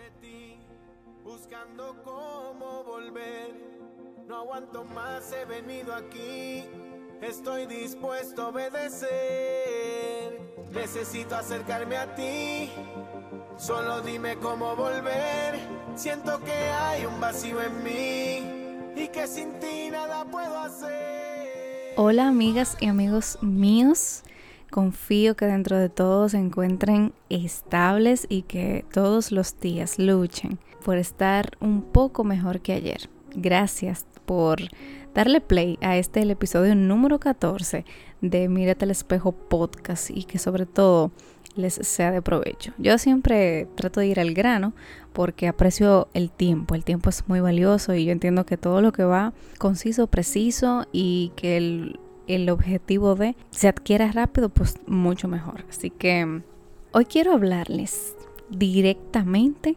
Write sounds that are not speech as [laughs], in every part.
de ti, buscando cómo volver. No aguanto más, he venido aquí. Estoy dispuesto a obedecer. Necesito acercarme a ti. Solo dime cómo volver. Siento que hay un vacío en mí y que sin ti nada puedo hacer. Hola amigas y amigos míos. Confío que dentro de todo se encuentren estables y que todos los días luchen por estar un poco mejor que ayer. Gracias por darle play a este el episodio número 14 de Mírate al espejo podcast y que sobre todo les sea de provecho. Yo siempre trato de ir al grano porque aprecio el tiempo. El tiempo es muy valioso y yo entiendo que todo lo que va conciso, preciso y que el el objetivo de se adquiera rápido, pues mucho mejor. Así que hoy quiero hablarles directamente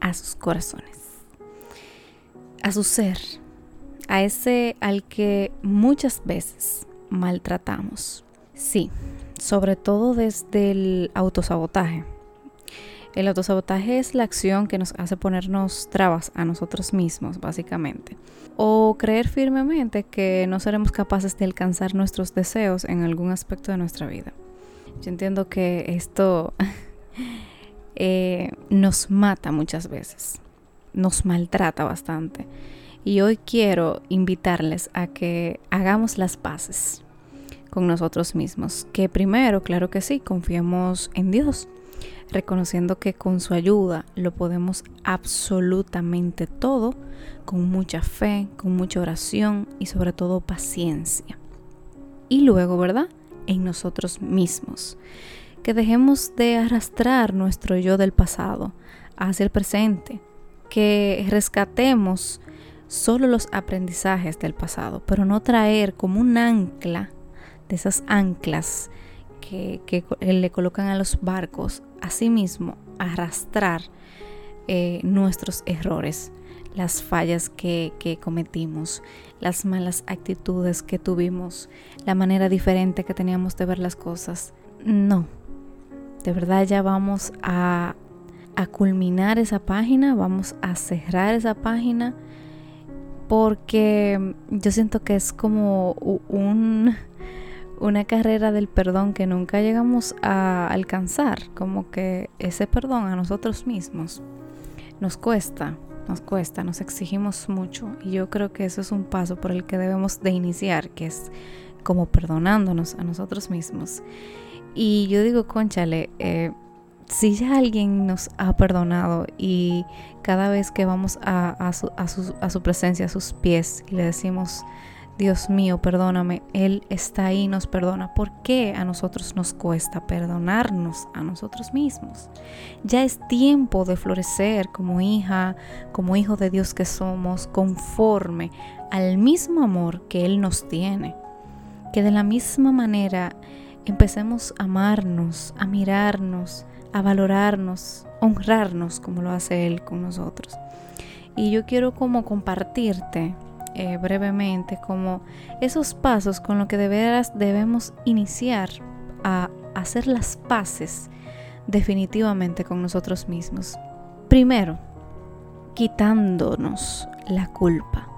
a sus corazones, a su ser, a ese al que muchas veces maltratamos. Sí, sobre todo desde el autosabotaje. El autosabotaje es la acción que nos hace ponernos trabas a nosotros mismos, básicamente. O creer firmemente que no seremos capaces de alcanzar nuestros deseos en algún aspecto de nuestra vida. Yo entiendo que esto [laughs] eh, nos mata muchas veces, nos maltrata bastante. Y hoy quiero invitarles a que hagamos las paces con nosotros mismos. Que primero, claro que sí, confiemos en Dios reconociendo que con su ayuda lo podemos absolutamente todo, con mucha fe, con mucha oración y sobre todo paciencia. Y luego, ¿verdad? En nosotros mismos. Que dejemos de arrastrar nuestro yo del pasado hacia el presente. Que rescatemos solo los aprendizajes del pasado, pero no traer como un ancla de esas anclas que, que, le colocan a los barcos asimismo arrastrar eh, nuestros errores, las fallas que, que cometimos, las malas actitudes que tuvimos, la manera diferente que teníamos de ver las cosas. No, de verdad ya vamos a culminar esa página, vamos a cerrar esa página porque yo siento que es como un una carrera del perdón que nunca llegamos a alcanzar, como que ese perdón a nosotros mismos nos cuesta, nos cuesta, nos exigimos mucho y yo creo que eso es un paso por el que debemos de iniciar, que es como perdonándonos a nosotros mismos. Y yo digo, conchale, eh, si ya alguien nos ha perdonado y cada vez que vamos a, su, a su presencia, a sus pies, y le decimos, Dios mío, perdóname, Él está ahí, nos perdona. ¿Por qué a nosotros nos cuesta perdonarnos a nosotros mismos? Ya es tiempo de florecer como hija, como hijo de Dios que somos, conforme al mismo amor que Él nos tiene. Que de la misma manera empecemos a amarnos, a mirarnos, a valorarnos, honrarnos como lo hace Él con nosotros. Y yo quiero como compartirte eh, brevemente como esos pasos con lo que de veras debemos iniciar a hacer las paces definitivamente con nosotros mismos. Primero, quitándonos la culpa.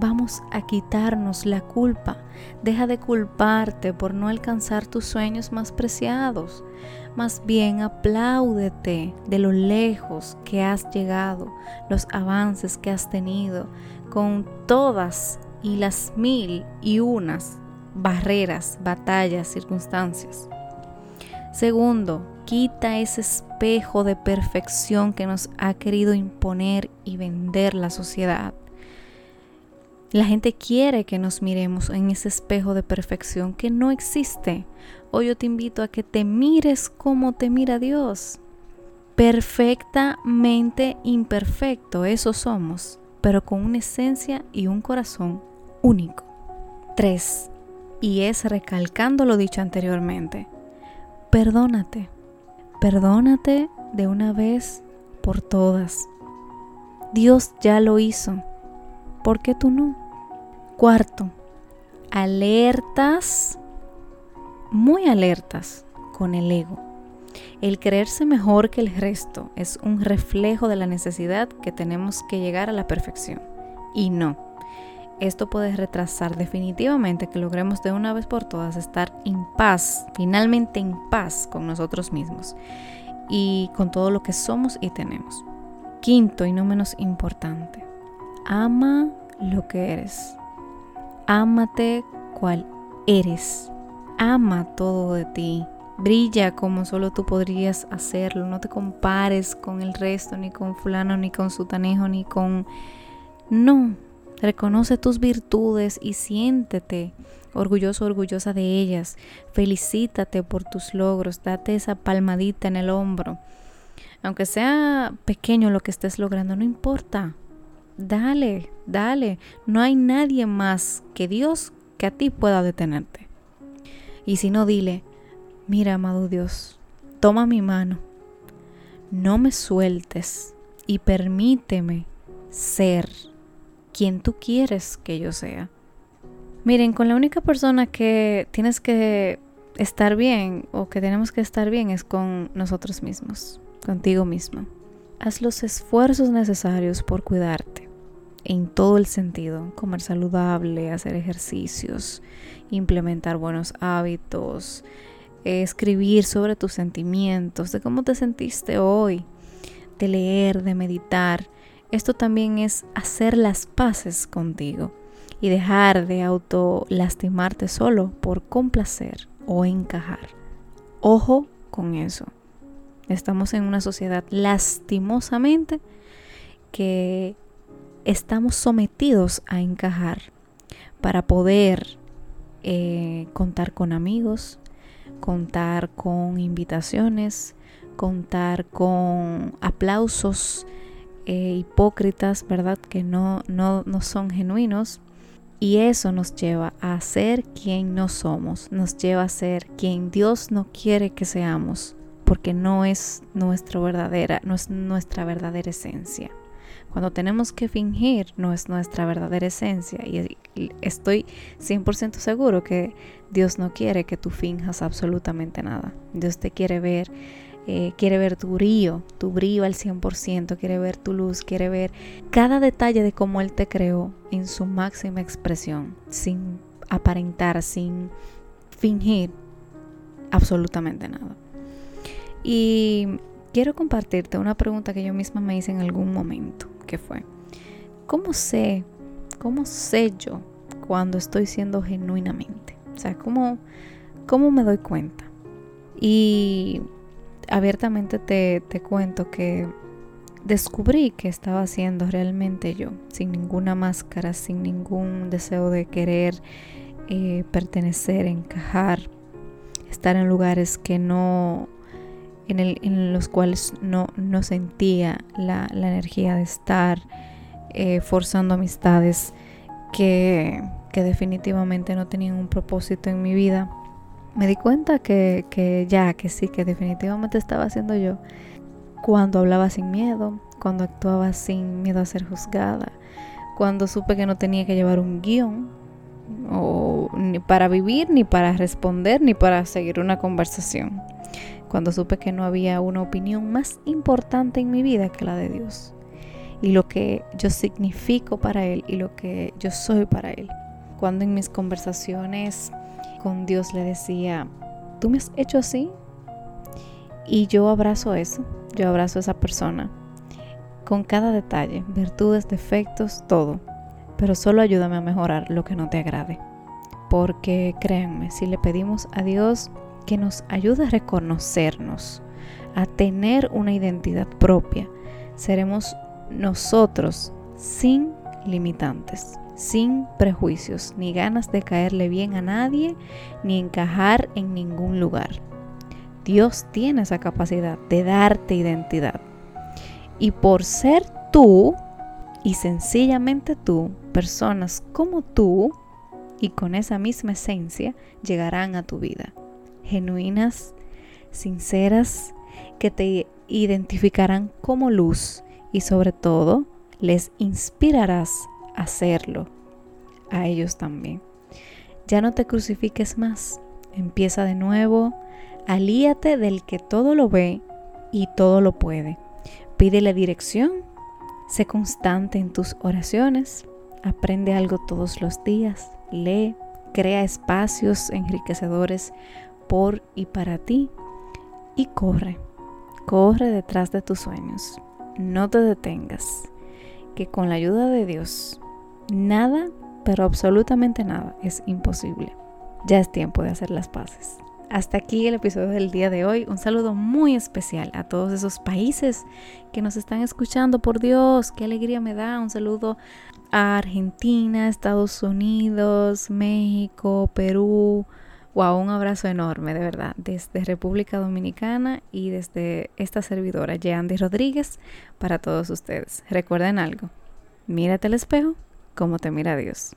Vamos a quitarnos la culpa. Deja de culparte por no alcanzar tus sueños más preciados. Más bien apláudete de lo lejos que has llegado, los avances que has tenido, con todas y las mil y unas barreras, batallas, circunstancias. Segundo, quita ese espejo de perfección que nos ha querido imponer y vender la sociedad. La gente quiere que nos miremos en ese espejo de perfección que no existe. Hoy yo te invito a que te mires como te mira Dios. Perfectamente imperfecto, eso somos pero con una esencia y un corazón único. 3. Y es recalcando lo dicho anteriormente. Perdónate. Perdónate de una vez por todas. Dios ya lo hizo. ¿Por qué tú no? Cuarto, alertas, muy alertas con el ego. El creerse mejor que el resto es un reflejo de la necesidad que tenemos que llegar a la perfección. Y no, esto puede retrasar definitivamente que logremos de una vez por todas estar en paz, finalmente en paz con nosotros mismos y con todo lo que somos y tenemos. Quinto y no menos importante, ama lo que eres. Ámate cual eres. Ama todo de ti. Brilla como solo tú podrías hacerlo. No te compares con el resto, ni con fulano, ni con sutanejo, ni con... No, reconoce tus virtudes y siéntete orgulloso, orgullosa de ellas. Felicítate por tus logros, date esa palmadita en el hombro. Aunque sea pequeño lo que estés logrando, no importa. Dale, dale. No hay nadie más que Dios que a ti pueda detenerte. Y si no, dile, Mira, amado Dios, toma mi mano, no me sueltes y permíteme ser quien tú quieres que yo sea. Miren, con la única persona que tienes que estar bien o que tenemos que estar bien es con nosotros mismos, contigo mismo. Haz los esfuerzos necesarios por cuidarte en todo el sentido, comer saludable, hacer ejercicios, implementar buenos hábitos, escribir sobre tus sentimientos, de cómo te sentiste hoy, de leer, de meditar. Esto también es hacer las paces contigo y dejar de auto lastimarte solo por complacer o encajar. Ojo con eso. Estamos en una sociedad lastimosamente que estamos sometidos a encajar para poder eh, contar con amigos, contar con invitaciones, contar con aplausos eh, hipócritas, ¿verdad? Que no, no, no son genuinos. Y eso nos lleva a ser quien no somos, nos lleva a ser quien Dios no quiere que seamos, porque no es nuestra verdadera, no es nuestra verdadera esencia. Cuando tenemos que fingir no es nuestra verdadera esencia y estoy 100% seguro que Dios no quiere que tú finjas absolutamente nada. Dios te quiere ver, eh, quiere ver tu brillo, tu brillo al 100%, quiere ver tu luz, quiere ver cada detalle de cómo Él te creó en su máxima expresión, sin aparentar, sin fingir absolutamente nada. Y quiero compartirte una pregunta que yo misma me hice en algún momento que fue, ¿cómo sé, cómo sé yo cuando estoy siendo genuinamente? O sea, ¿cómo, cómo me doy cuenta? Y abiertamente te, te cuento que descubrí que estaba siendo realmente yo, sin ninguna máscara, sin ningún deseo de querer eh, pertenecer, encajar, estar en lugares que no en, los cuales no, no sentía la, energía de estar eh, forzando amistades que, definitivamente no tenían un propósito en mi vida. Me di cuenta que, que ya, que sí, que definitivamente estaba haciendo yo cuando hablaba sin miedo, cuando actuaba sin miedo a ser juzgada, cuando supe que no tenía que llevar un guion ni para vivir, ni para responder, ni para seguir una conversación cuando supe que no había una opinión más importante en mi vida que la de Dios y lo que yo significo para Él y lo que yo soy para Él. Cuando en mis conversaciones con Dios le decía, tú me has hecho así y yo abrazo eso, yo abrazo a esa persona con cada detalle, virtudes, defectos, todo, pero solo ayúdame a mejorar lo que no te agrade. Porque créanme, si le pedimos a Dios que nos ayuda a reconocernos, a tener una identidad propia. Seremos nosotros sin limitantes, sin prejuicios, ni ganas de caerle bien a nadie, ni encajar en ningún lugar. Dios tiene esa capacidad de darte identidad. Y por ser tú, y sencillamente tú, personas como tú, y con esa misma esencia, llegarán a tu vida genuinas, sinceras, que te identificarán como luz y sobre todo les inspirarás a hacerlo a ellos también. Ya no te crucifiques más, empieza de nuevo, Alíate del que todo lo ve y todo lo puede. Pídele dirección, sé constante en tus oraciones, aprende algo todos los días, lee, crea espacios enriquecedores por y para ti y corre, corre detrás de tus sueños. No te detengas, que con la ayuda de Dios, nada, pero absolutamente nada es imposible. Ya es tiempo de hacer las paces. Hasta aquí el episodio del día de hoy. Un saludo muy especial a todos esos países que nos están escuchando. Por Dios, qué alegría me da. Un saludo a Argentina, Estados Unidos, México, Perú. Wow, un abrazo enorme, de verdad, desde República Dominicana y desde esta servidora, Yeandy Rodríguez, para todos ustedes. Recuerden algo, mírate al espejo como te mira Dios.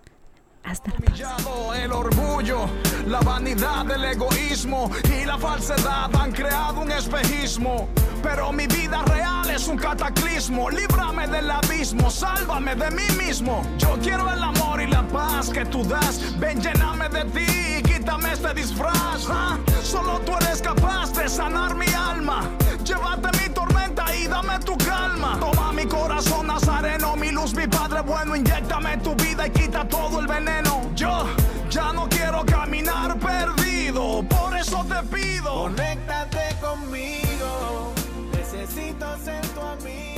Hasta la próxima. La la. Pero mi vida real es un cataclismo. Líbrame del sálvame de mí mismo. Yo quiero el amor y la paz que tú das. Ven, lléname de ti, quítame este disfraz. ¿ah? Solo tú eres capaz de sanar mi alma. Llévate mi tormenta y dame tu calma. Toma mi corazón nazareno, mi luz, mi padre bueno. Inyectame tu vida y quita todo el veneno. Yo ya no quiero caminar perdido, por eso te pido. Conéctate conmigo, necesito ser tu amigo.